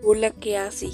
Hola que así